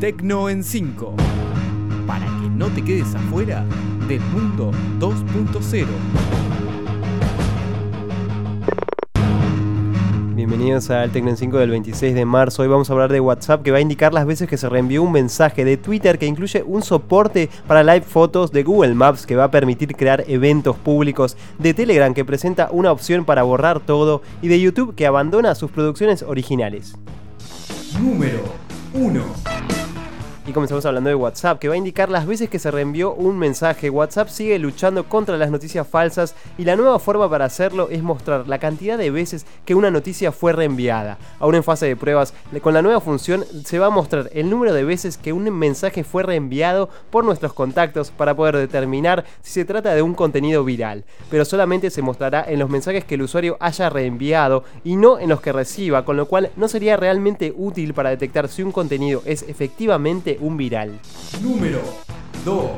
Tecno en 5. Para que no te quedes afuera del mundo 2.0. Bienvenidos al Tecno en 5 del 26 de marzo. Hoy vamos a hablar de WhatsApp que va a indicar las veces que se reenvió un mensaje, de Twitter que incluye un soporte para live fotos, de Google Maps que va a permitir crear eventos públicos, de Telegram que presenta una opción para borrar todo y de YouTube que abandona sus producciones originales. Número 1. Y comenzamos hablando de WhatsApp, que va a indicar las veces que se reenvió un mensaje. WhatsApp sigue luchando contra las noticias falsas y la nueva forma para hacerlo es mostrar la cantidad de veces que una noticia fue reenviada. Aún en fase de pruebas, con la nueva función se va a mostrar el número de veces que un mensaje fue reenviado por nuestros contactos para poder determinar si se trata de un contenido viral. Pero solamente se mostrará en los mensajes que el usuario haya reenviado y no en los que reciba, con lo cual no sería realmente útil para detectar si un contenido es efectivamente un viral. Número 2.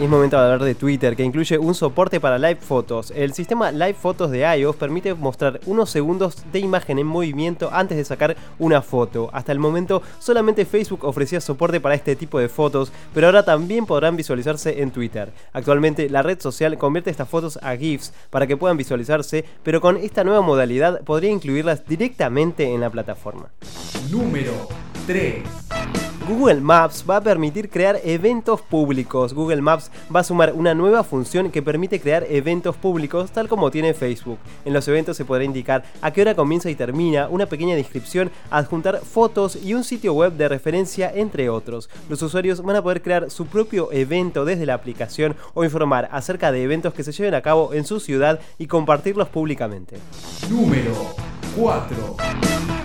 Es momento de hablar de Twitter, que incluye un soporte para live fotos. El sistema Live Fotos de iOS permite mostrar unos segundos de imagen en movimiento antes de sacar una foto. Hasta el momento solamente Facebook ofrecía soporte para este tipo de fotos, pero ahora también podrán visualizarse en Twitter. Actualmente la red social convierte estas fotos a GIFs para que puedan visualizarse, pero con esta nueva modalidad podría incluirlas directamente en la plataforma. Número 3. Google Maps va a permitir crear eventos públicos. Google Maps va a sumar una nueva función que permite crear eventos públicos tal como tiene Facebook. En los eventos se podrá indicar a qué hora comienza y termina, una pequeña descripción, adjuntar fotos y un sitio web de referencia entre otros. Los usuarios van a poder crear su propio evento desde la aplicación o informar acerca de eventos que se lleven a cabo en su ciudad y compartirlos públicamente. Número 4.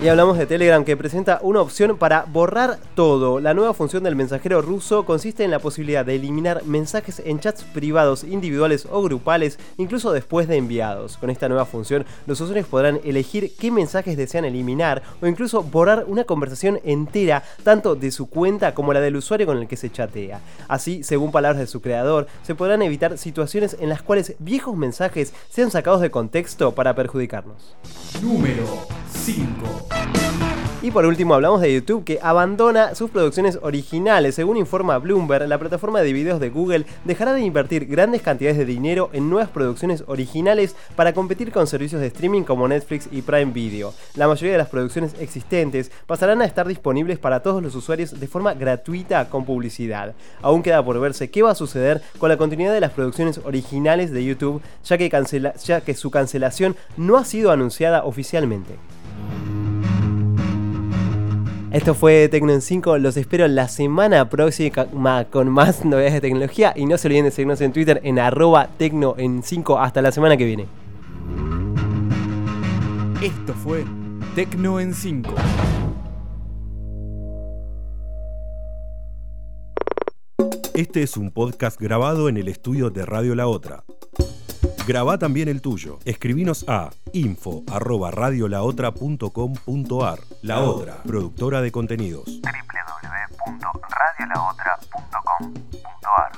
Y hablamos de Telegram que presenta una opción para borrar todo. La nueva función del mensajero ruso consiste en la posibilidad de eliminar mensajes en chats privados, individuales o grupales, incluso después de enviados. Con esta nueva función, los usuarios podrán elegir qué mensajes desean eliminar o incluso borrar una conversación entera, tanto de su cuenta como la del usuario con el que se chatea. Así, según palabras de su creador, se podrán evitar situaciones en las cuales viejos mensajes sean sacados de contexto para perjudicarnos. Número 5. Y por último hablamos de YouTube que abandona sus producciones originales. Según informa Bloomberg, la plataforma de videos de Google dejará de invertir grandes cantidades de dinero en nuevas producciones originales para competir con servicios de streaming como Netflix y Prime Video. La mayoría de las producciones existentes pasarán a estar disponibles para todos los usuarios de forma gratuita con publicidad. Aún queda por verse qué va a suceder con la continuidad de las producciones originales de YouTube, ya que su cancelación no ha sido anunciada oficialmente. Esto fue Tecno en 5. Los espero la semana próxima con más novedades de tecnología. Y no se olviden de seguirnos en Twitter en arroba Tecno en 5. Hasta la semana que viene. Esto fue Tecno en 5. Este es un podcast grabado en el estudio de Radio La Otra. Graba también el tuyo. Escribinos a info@radiolaotra.com.ar. La Otra, productora de contenidos. www.radiolaotra.com.ar